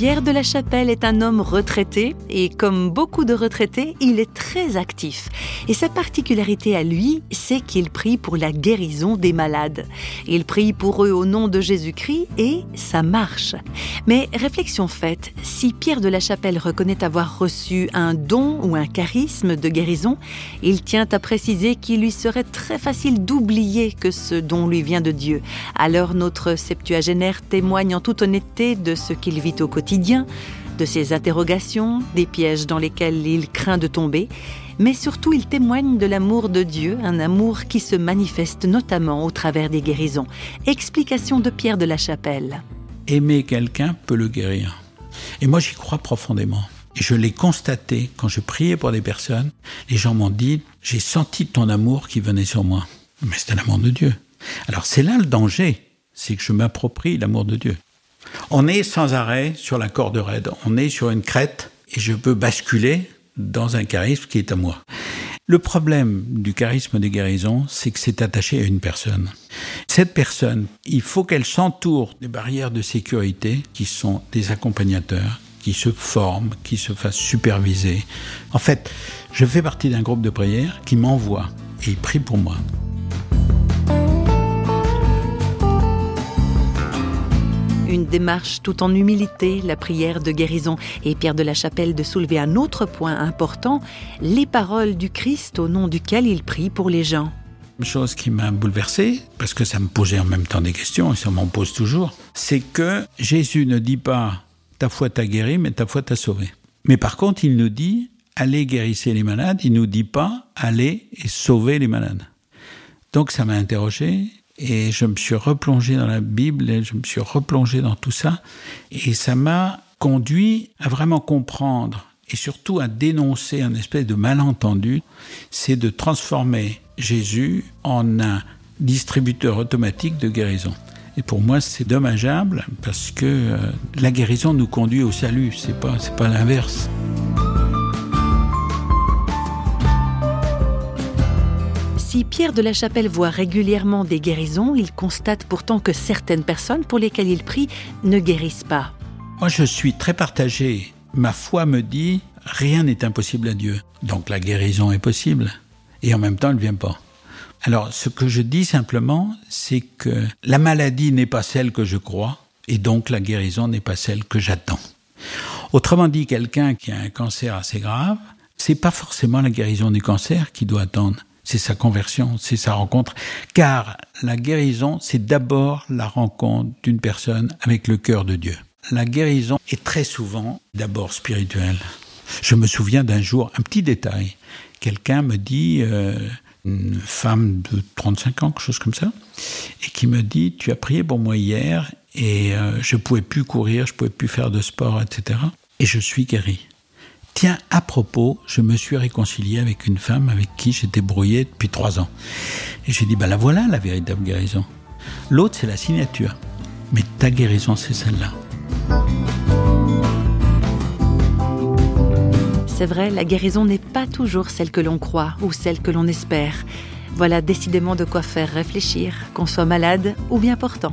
Pierre de la Chapelle est un homme retraité et comme beaucoup de retraités, il est très actif. Et sa particularité à lui, c'est qu'il prie pour la guérison des malades. Il prie pour eux au nom de Jésus-Christ et ça marche. Mais réflexion faite, si Pierre de la Chapelle reconnaît avoir reçu un don ou un charisme de guérison, il tient à préciser qu'il lui serait très facile d'oublier que ce don lui vient de Dieu. Alors notre septuagénaire témoigne en toute honnêteté de ce qu'il vit au quotidien de ses interrogations, des pièges dans lesquels il craint de tomber, mais surtout il témoigne de l'amour de Dieu, un amour qui se manifeste notamment au travers des guérisons. Explication de Pierre de la Chapelle. Aimer quelqu'un peut le guérir. Et moi j'y crois profondément. Et je l'ai constaté quand je priais pour des personnes. Les gens m'ont dit, j'ai senti ton amour qui venait sur moi. Mais c'est l'amour de Dieu. Alors c'est là le danger, c'est que je m'approprie l'amour de Dieu. On est sans arrêt sur la corde raide, on est sur une crête et je peux basculer dans un charisme qui est à moi. Le problème du charisme des guérisons, c'est que c'est attaché à une personne. Cette personne, il faut qu'elle s'entoure des barrières de sécurité qui sont des accompagnateurs, qui se forment, qui se fassent superviser. En fait, je fais partie d'un groupe de prière qui m'envoie et il prie pour moi. Démarche tout en humilité, la prière de guérison et Pierre de la Chapelle de soulever un autre point important, les paroles du Christ au nom duquel il prie pour les gens. Une chose qui m'a bouleversé, parce que ça me posait en même temps des questions, et ça m'en pose toujours, c'est que Jésus ne dit pas ta foi t'a guéri, mais ta foi t'a sauvé. Mais par contre, il nous dit allez guérissez les malades, il nous dit pas allez et sauvez les malades. Donc ça m'a interrogé et je me suis replongé dans la Bible, et je me suis replongé dans tout ça. Et ça m'a conduit à vraiment comprendre et surtout à dénoncer un espèce de malentendu, c'est de transformer Jésus en un distributeur automatique de guérison. Et pour moi, c'est dommageable parce que euh, la guérison nous conduit au salut, c'est pas, c'est pas l'inverse. Si Pierre de la Chapelle voit régulièrement des guérisons, il constate pourtant que certaines personnes pour lesquelles il prie ne guérissent pas. Moi, je suis très partagé. Ma foi me dit rien n'est impossible à Dieu. Donc la guérison est possible. Et en même temps, elle ne vient pas. Alors, ce que je dis simplement, c'est que la maladie n'est pas celle que je crois, et donc la guérison n'est pas celle que j'attends. Autrement dit, quelqu'un qui a un cancer assez grave, c'est pas forcément la guérison du cancer qui doit attendre c'est sa conversion, c'est sa rencontre. Car la guérison, c'est d'abord la rencontre d'une personne avec le cœur de Dieu. La guérison est très souvent d'abord spirituelle. Je me souviens d'un jour, un petit détail. Quelqu'un me dit, euh, une femme de 35 ans, quelque chose comme ça, et qui me dit, tu as prié pour moi hier et euh, je pouvais plus courir, je pouvais plus faire de sport, etc. Et je suis guéri. Tiens, à propos, je me suis réconcilié avec une femme avec qui j'étais brouillé depuis trois ans. Et j'ai dit, ben la voilà la véritable guérison. L'autre, c'est la signature. Mais ta guérison, c'est celle-là. C'est vrai, la guérison n'est pas toujours celle que l'on croit ou celle que l'on espère. Voilà décidément de quoi faire réfléchir, qu'on soit malade ou bien portant.